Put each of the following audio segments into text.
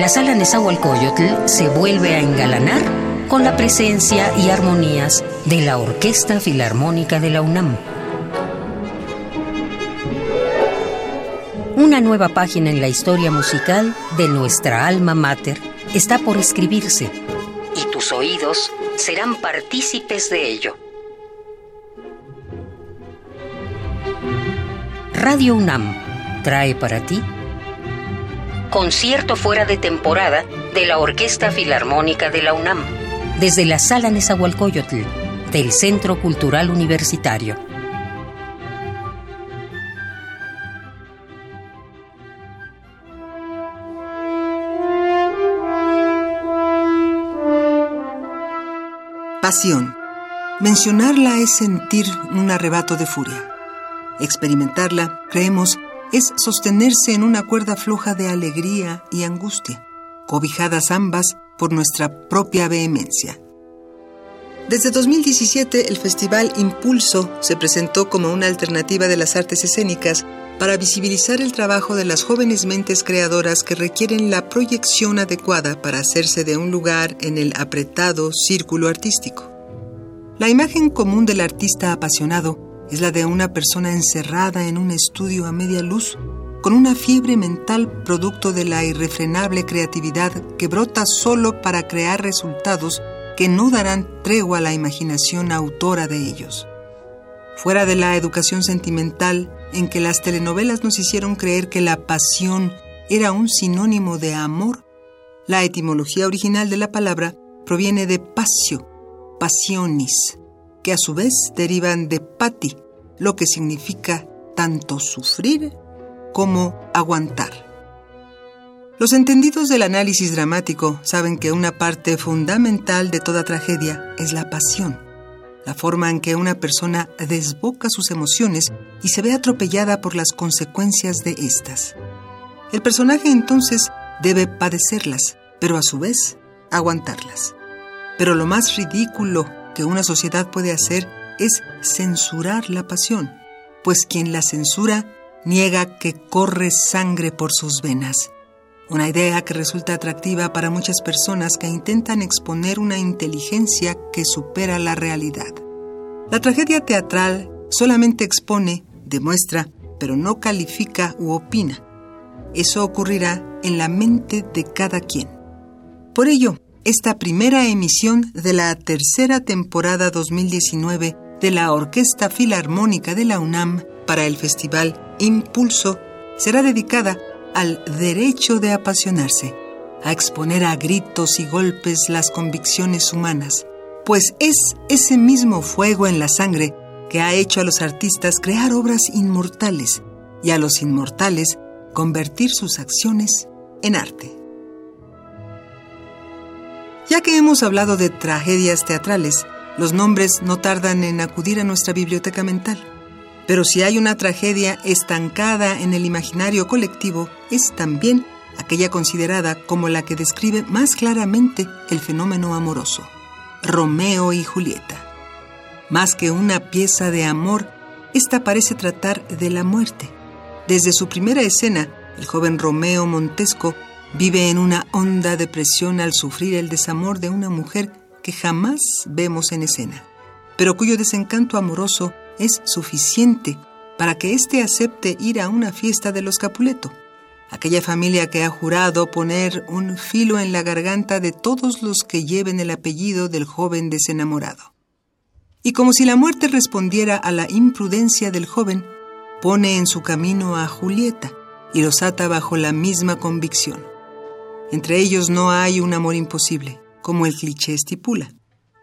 la sala Nezahualcóyotl se vuelve a engalanar con la presencia y armonías de la Orquesta Filarmónica de la UNAM. Una nueva página en la historia musical de nuestra alma mater está por escribirse y tus oídos serán partícipes de ello. Radio UNAM trae para ti concierto fuera de temporada de la Orquesta Filarmónica de la UNAM, desde la Sala Nezahualcóyotl del Centro Cultural Universitario. Pasión. Mencionarla es sentir un arrebato de furia. Experimentarla, creemos, es sostenerse en una cuerda floja de alegría y angustia, cobijadas ambas por nuestra propia vehemencia. Desde 2017, el Festival Impulso se presentó como una alternativa de las artes escénicas para visibilizar el trabajo de las jóvenes mentes creadoras que requieren la proyección adecuada para hacerse de un lugar en el apretado círculo artístico. La imagen común del artista apasionado es la de una persona encerrada en un estudio a media luz, con una fiebre mental producto de la irrefrenable creatividad que brota solo para crear resultados que no darán tregua a la imaginación autora de ellos. Fuera de la educación sentimental en que las telenovelas nos hicieron creer que la pasión era un sinónimo de amor, la etimología original de la palabra proviene de pasio, passionis, que a su vez derivan de pati, lo que significa tanto sufrir como aguantar. Los entendidos del análisis dramático saben que una parte fundamental de toda tragedia es la pasión, la forma en que una persona desboca sus emociones y se ve atropellada por las consecuencias de estas. El personaje entonces debe padecerlas, pero a su vez aguantarlas. Pero lo más ridículo que una sociedad puede hacer es censurar la pasión, pues quien la censura niega que corre sangre por sus venas. Una idea que resulta atractiva para muchas personas que intentan exponer una inteligencia que supera la realidad. La tragedia teatral solamente expone, demuestra, pero no califica u opina. Eso ocurrirá en la mente de cada quien. Por ello, esta primera emisión de la tercera temporada 2019 de la Orquesta Filarmónica de la UNAM para el Festival Impulso será dedicada al derecho de apasionarse, a exponer a gritos y golpes las convicciones humanas, pues es ese mismo fuego en la sangre que ha hecho a los artistas crear obras inmortales y a los inmortales convertir sus acciones en arte. Ya que hemos hablado de tragedias teatrales, los nombres no tardan en acudir a nuestra biblioteca mental. Pero si hay una tragedia estancada en el imaginario colectivo, es también aquella considerada como la que describe más claramente el fenómeno amoroso, Romeo y Julieta. Más que una pieza de amor, esta parece tratar de la muerte. Desde su primera escena, el joven Romeo Montesco Vive en una honda depresión al sufrir el desamor de una mujer que jamás vemos en escena, pero cuyo desencanto amoroso es suficiente para que éste acepte ir a una fiesta de los Capuleto, aquella familia que ha jurado poner un filo en la garganta de todos los que lleven el apellido del joven desenamorado. Y como si la muerte respondiera a la imprudencia del joven, pone en su camino a Julieta y los ata bajo la misma convicción. Entre ellos no hay un amor imposible, como el cliché estipula.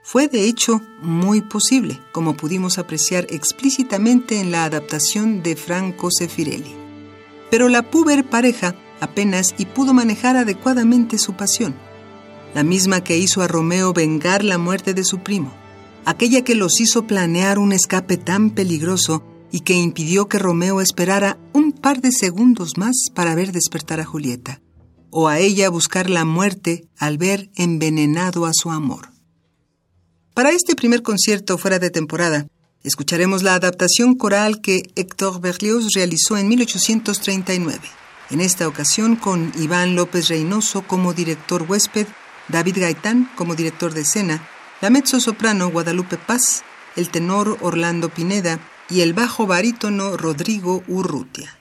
Fue de hecho muy posible, como pudimos apreciar explícitamente en la adaptación de Franco Sefirelli. Pero la puber pareja apenas y pudo manejar adecuadamente su pasión, la misma que hizo a Romeo vengar la muerte de su primo, aquella que los hizo planear un escape tan peligroso y que impidió que Romeo esperara un par de segundos más para ver despertar a Julieta o a ella buscar la muerte al ver envenenado a su amor. Para este primer concierto fuera de temporada, escucharemos la adaptación coral que Héctor Berlioz realizó en 1839. en esta ocasión con Iván López Reynoso como director huésped, David Gaitán como director de escena, la mezzo-soprano Guadalupe Paz, el tenor Orlando Pineda y el bajo barítono Rodrigo Urrutia.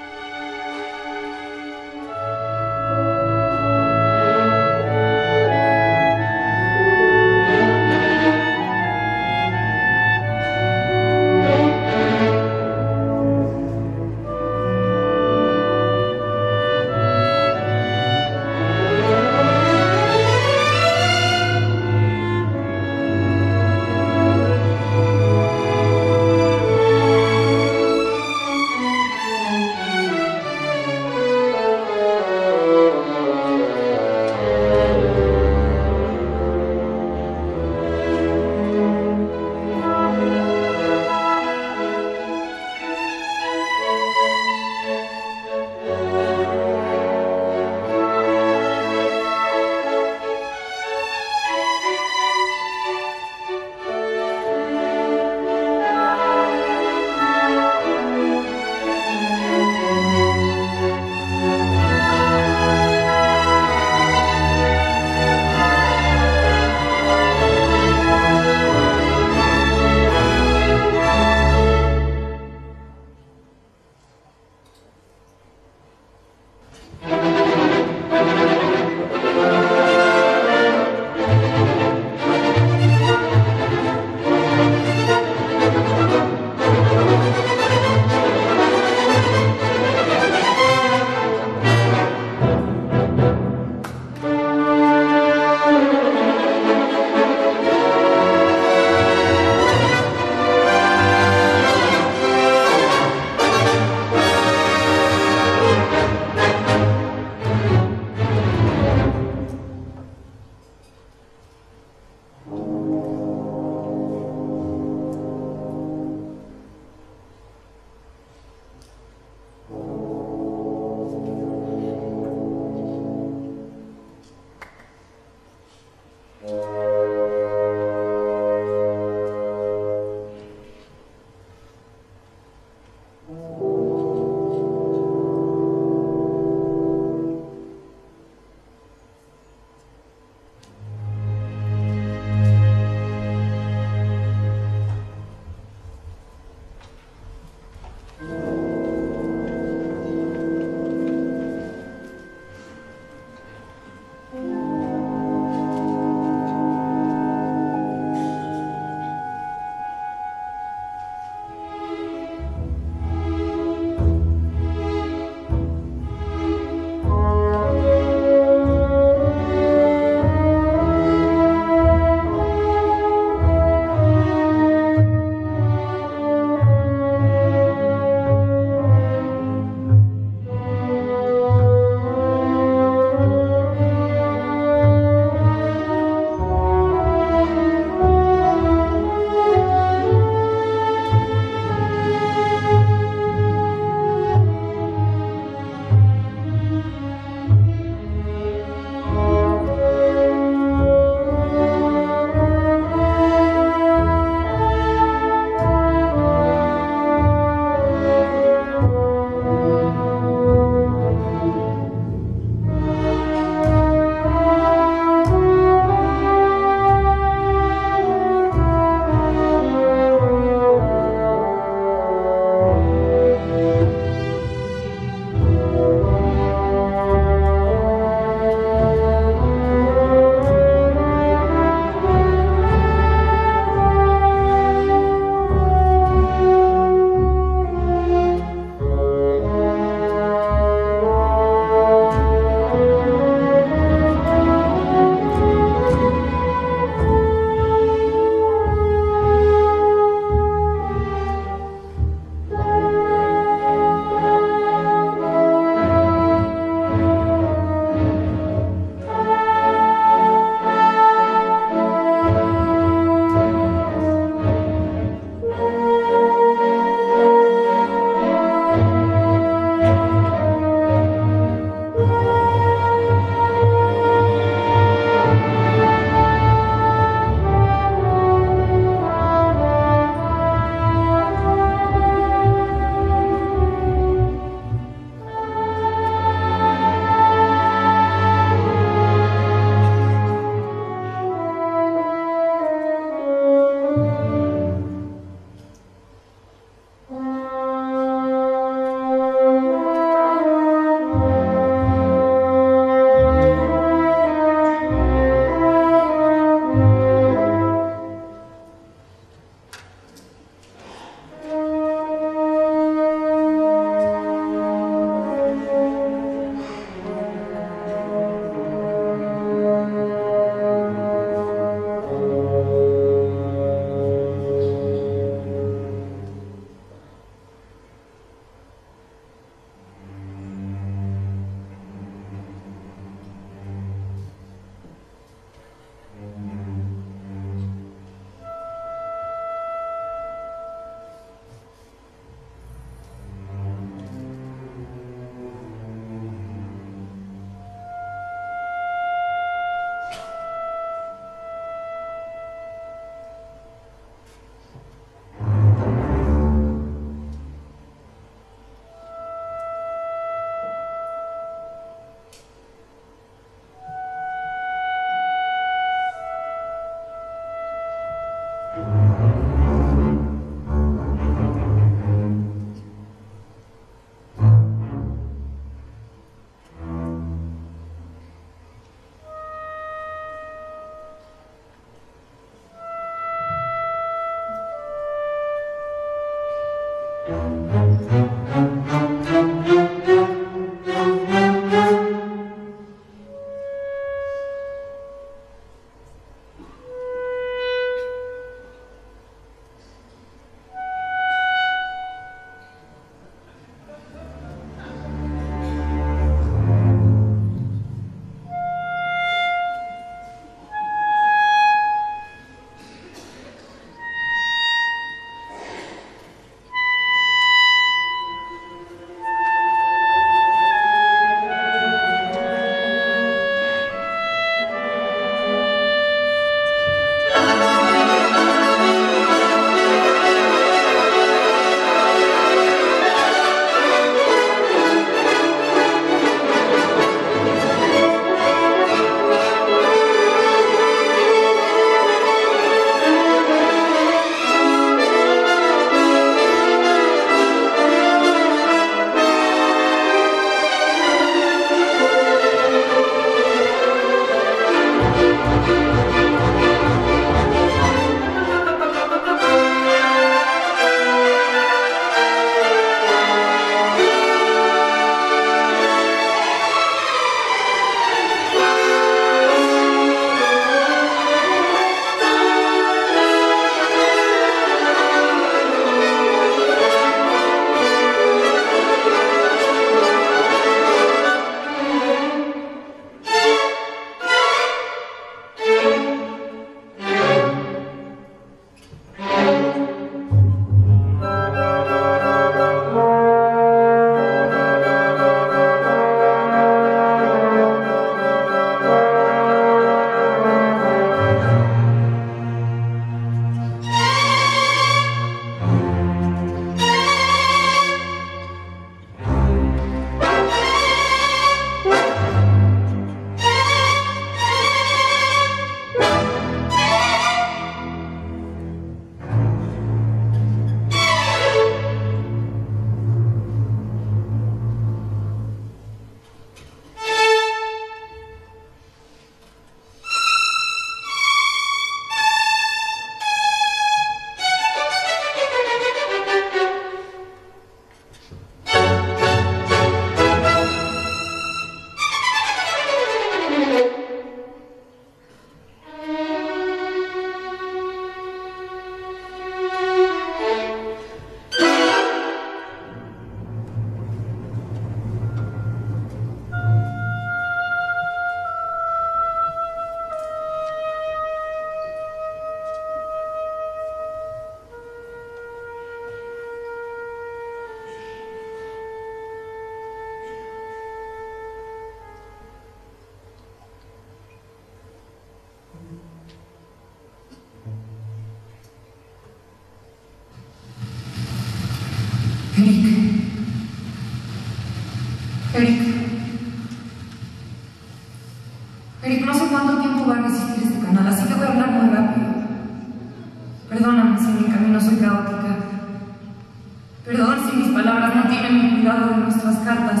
habíamos cuidado de nuestras cartas,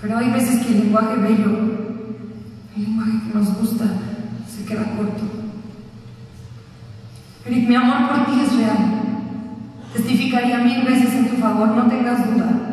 pero hay veces que el lenguaje bello, el lenguaje que nos gusta, se queda corto. Eric, mi amor por ti es real. Testificaría mil veces en tu favor, no tengas duda.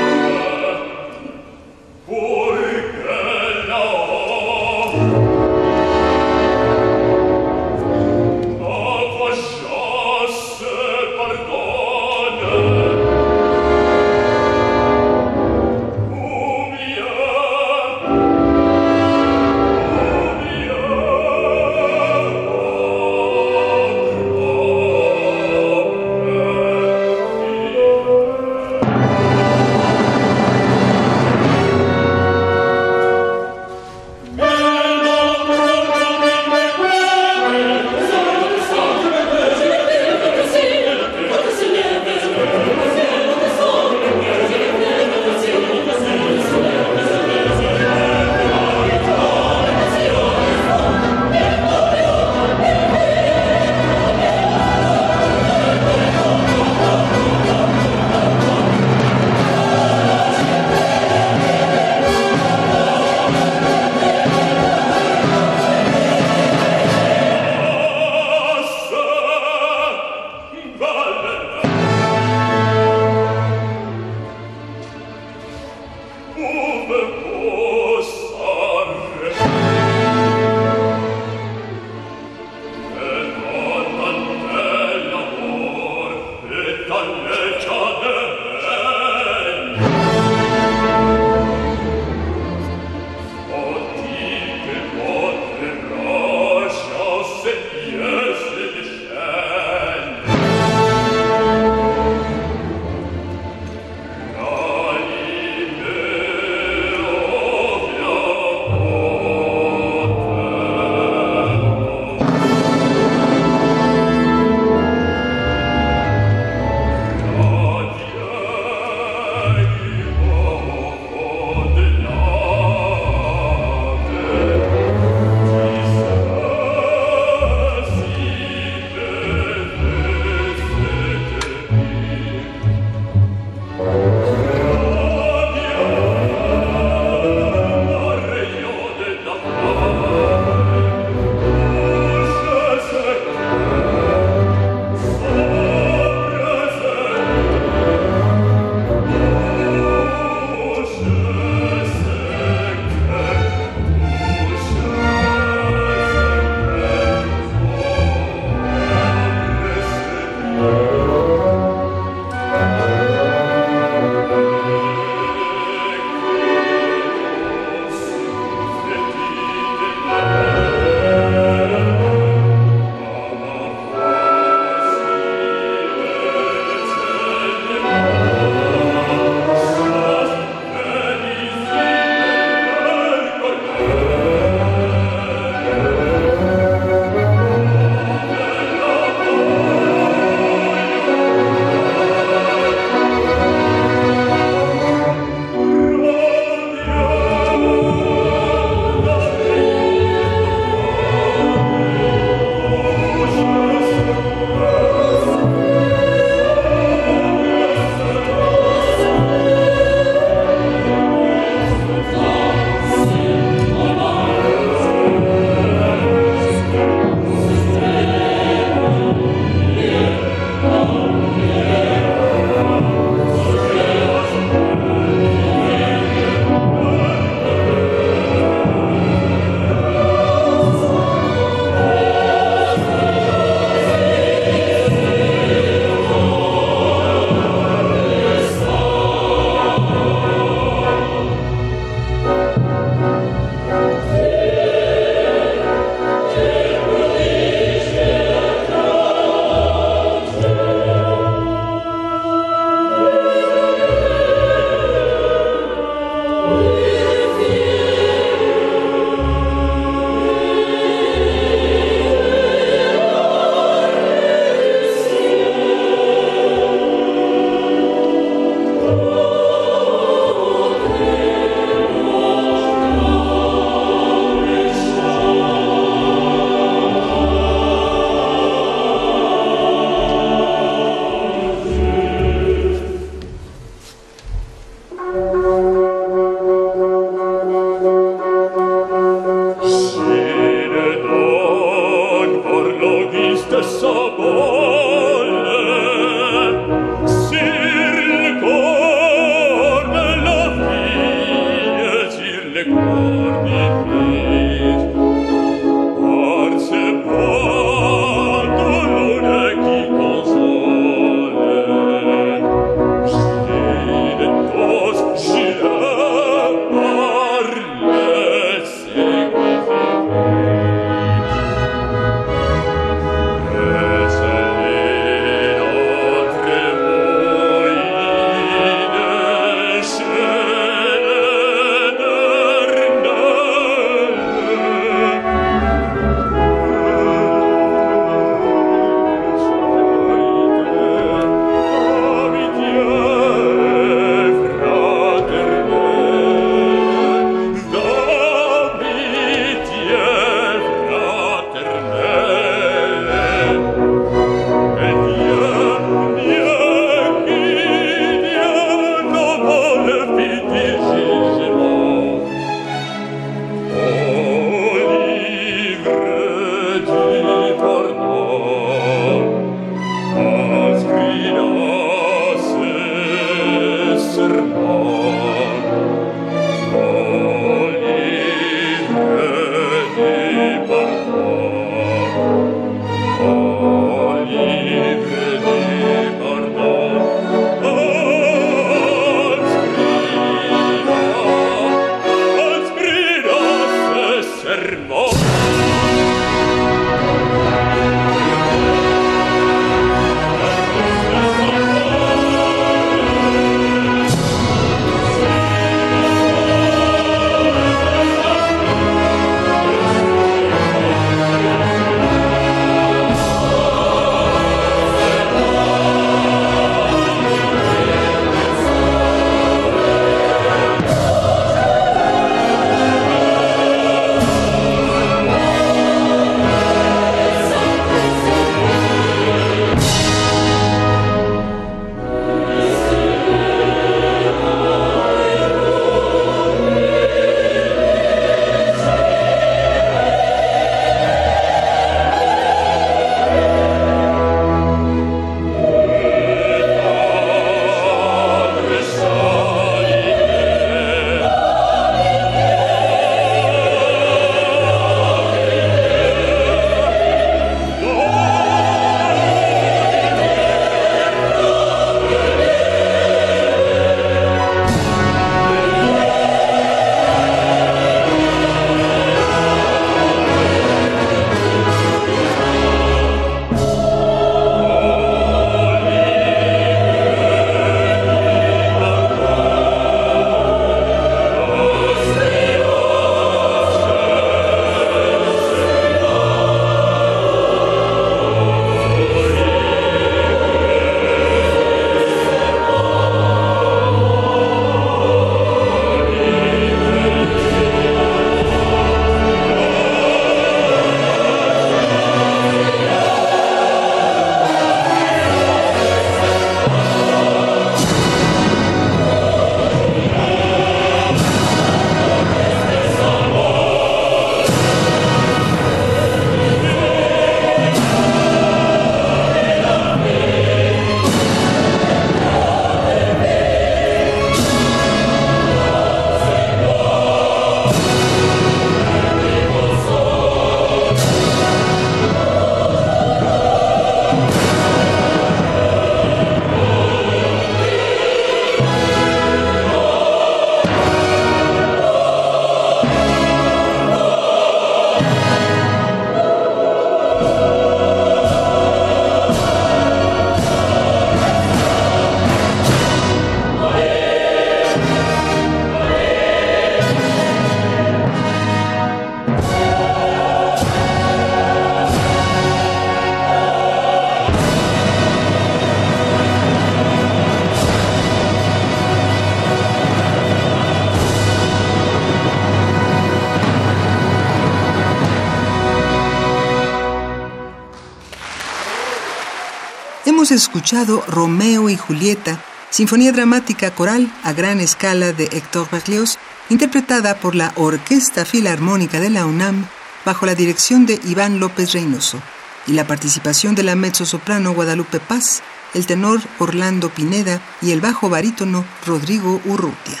Hemos escuchado Romeo y Julieta, sinfonía dramática coral a gran escala de Héctor Berlioz, interpretada por la Orquesta Filarmónica de la UNAM bajo la dirección de Iván López Reynoso y la participación de la mezzosoprano Guadalupe Paz, el tenor Orlando Pineda y el bajo barítono Rodrigo Urrutia.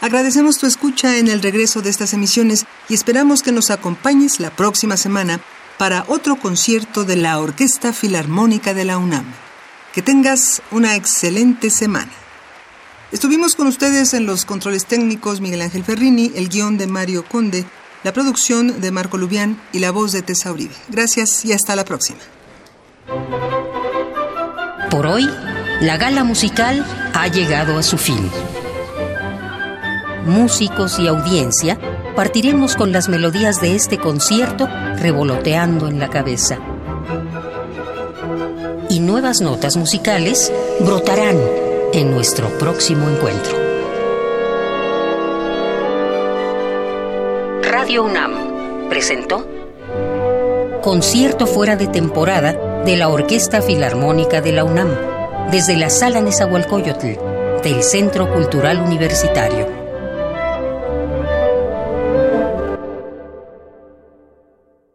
Agradecemos tu escucha en el regreso de estas emisiones y esperamos que nos acompañes la próxima semana para otro concierto de la Orquesta Filarmónica de la UNAM. Que tengas una excelente semana. Estuvimos con ustedes en los controles técnicos Miguel Ángel Ferrini, el guion de Mario Conde, la producción de Marco Lubián y la voz de Tessa Uribe. Gracias y hasta la próxima. Por hoy, la gala musical ha llegado a su fin. Músicos y audiencia partiremos con las melodías de este concierto revoloteando en la cabeza. Y nuevas notas musicales brotarán en nuestro próximo encuentro. Radio UNAM presentó Concierto fuera de temporada de la Orquesta Filarmónica de la UNAM, desde la Sala Nezahualcóyotl del Centro Cultural Universitario.